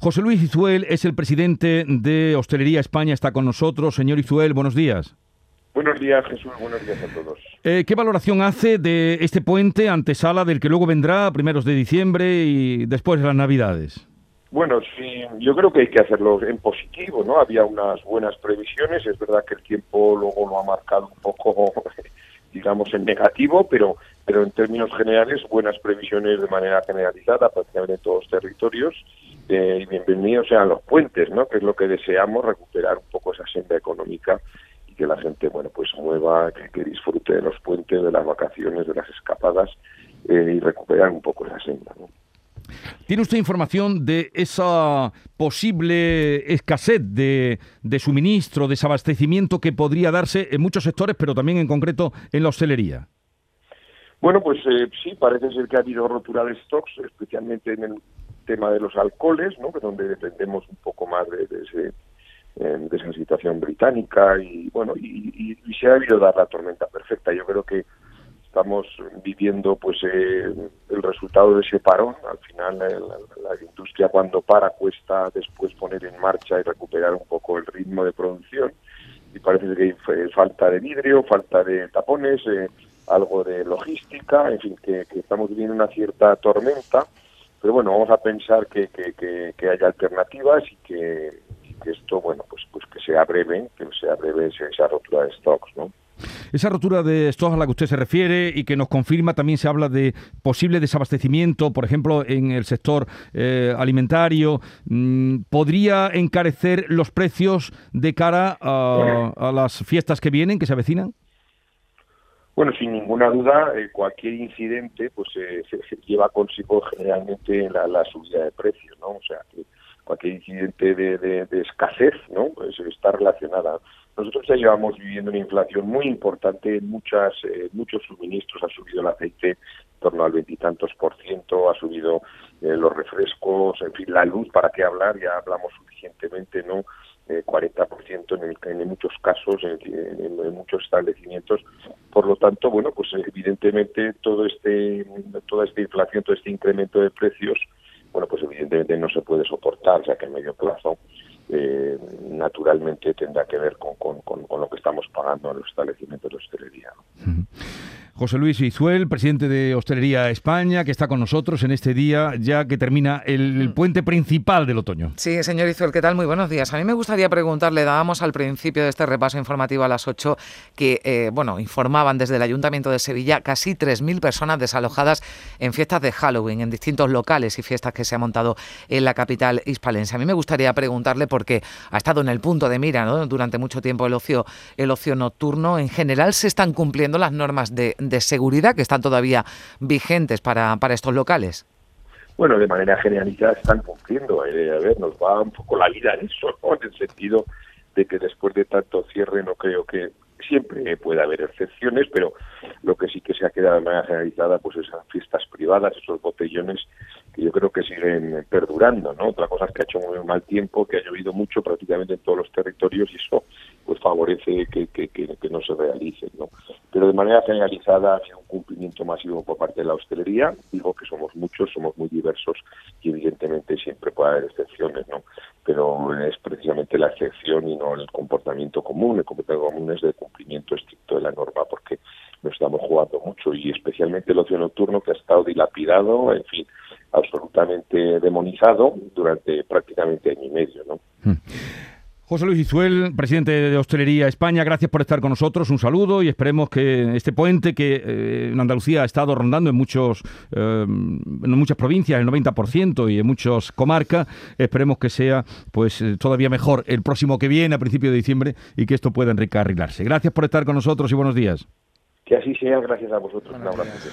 José Luis Izuel es el presidente de Hostelería España, está con nosotros. Señor Izuel, buenos días. Buenos días, Jesús. Buenos días a todos. Eh, ¿Qué valoración hace de este puente antesala del que luego vendrá primeros de diciembre y después de las Navidades? Bueno, sí, yo creo que hay que hacerlo en positivo, ¿no? Había unas buenas previsiones, es verdad que el tiempo luego lo ha marcado un poco, digamos, en negativo, pero, pero en términos generales, buenas previsiones de manera generalizada, prácticamente en todos los territorios, eh, bienvenidos sean los puentes, ¿no? Que es lo que deseamos, recuperar un poco esa senda económica y que la gente, bueno, pues mueva, que, disfrute de los puentes, de las vacaciones, de las escapadas eh, y recuperar un poco esa senda, ¿no? ¿Tiene usted información de esa posible escasez de, suministro, desabastecimiento que podría darse en muchos sectores, pero también en concreto en la hostelería? Bueno, pues eh, sí, parece ser que ha habido rotura de stocks, especialmente en el tema de los alcoholes, ¿no? donde dependemos un poco más de, ese, eh, de esa situación británica y bueno, y, y, se ha habido dar la tormenta perfecta. Yo creo que estamos viviendo pues eh, el resultado de ese parón. Al final la, industria cuando para cuesta después poner en marcha y recuperar un poco el ritmo de producción. Y parece que hay falta de vidrio, falta de tapones, eh, algo de logística, en fin, que, estamos viviendo una cierta tormenta. Pero bueno, vamos a pensar que, que, que, haya alternativas y que, que esto, bueno, pues, pues que sea breve, que sea breve esa rotura de stocks, ¿no? Esa rotura de stocks a la que usted se refiere y que nos confirma, también se habla de posible desabastecimiento, por ejemplo, en el sector eh, alimentario. Mm, ¿Podría encarecer los precios de cara a, las fiestas que vienen, que se avecinan? Bueno, sin ninguna duda, eh, cualquier incidente pues eh, se, lleva consigo generalmente la, subida de precios, ¿no? O sea, cualquier incidente de, escasez, ¿no? Pues está relacionada nosotros ya llevamos viviendo una inflación muy importante muchas, eh, muchos suministros. Ha subido el aceite en torno al veintitantos por ciento, ha subido eh, los refrescos, en fin, la luz, ¿para qué hablar? Ya hablamos suficientemente, ¿no? Eh, 40% en, en muchos casos, en, muchos establecimientos. Por lo tanto, bueno, pues evidentemente todo este, toda esta inflación, todo este incremento de precios, bueno, pues evidentemente no se puede soportar, ya que en medio plazo eh, naturalmente tendrá que ver con, con, lo que estamos pagando en los establecimientos de hostelería. José Luis Izuel, presidente de Hostelería España, que está con nosotros en este día, ya que termina el, mm. puente principal del otoño. Sí, señor Izuel, ¿qué tal? Muy buenos días. A mí me gustaría preguntarle, dábamos al principio de este repaso informativo a las 8, que, eh, bueno, informaban desde el Ayuntamiento de Sevilla casi 3.000 personas desalojadas en fiestas de Halloween, en distintos locales y fiestas que se ha montado en la capital hispalense. A mí me gustaría preguntarle, porque ha estado en el punto de mira durante mucho tiempo el ocio, el ocio nocturno, ¿en general se están cumpliendo las normas de de seguridad que están todavía vigentes para, para estos locales? Bueno, de manera generalizada están cumpliendo. Eh, a ver, nos va un poco la vida en eso, en el sentido de que después de tanto cierre no creo que siempre puede haber excepciones, pero lo que sí que se ha quedado de manera generalizada, pues esas fiestas privadas, esos botellones que yo creo que siguen perdurando, ¿no? Otra cosa es que ha hecho muy mal tiempo, que ha llovido mucho prácticamente en todos los territorios y eso pues favorece que, que, que, no se realicen, ¿no? Pero de manera generalizada ha sido un cumplimiento masivo por parte de la hostelería. Digo que somos muchos, somos muy diversos y evidentemente siempre puede haber excepciones, ¿no? Pero es precisamente la excepción y no el comportamiento común. El comportamiento común es de cumplimiento estricto de la norma porque nos estamos jugando mucho y especialmente el ocio nocturno que ha estado dilapidado, en fin, absolutamente demonizado durante prácticamente año y medio, ¿no? Hmm. José Luis Izuel, presidente de Hostelería España, gracias por estar con nosotros. Un saludo y esperemos que este puente que eh, en Andalucía ha estado rondando en muchos eh, en muchas provincias, el 90% y en muchas comarcas, esperemos que sea pues eh, todavía mejor el próximo que viene a principios de diciembre y que esto pueda enriquecerse. Gracias por estar con nosotros y buenos días. Que así sea, gracias a vosotros. Un abrazo.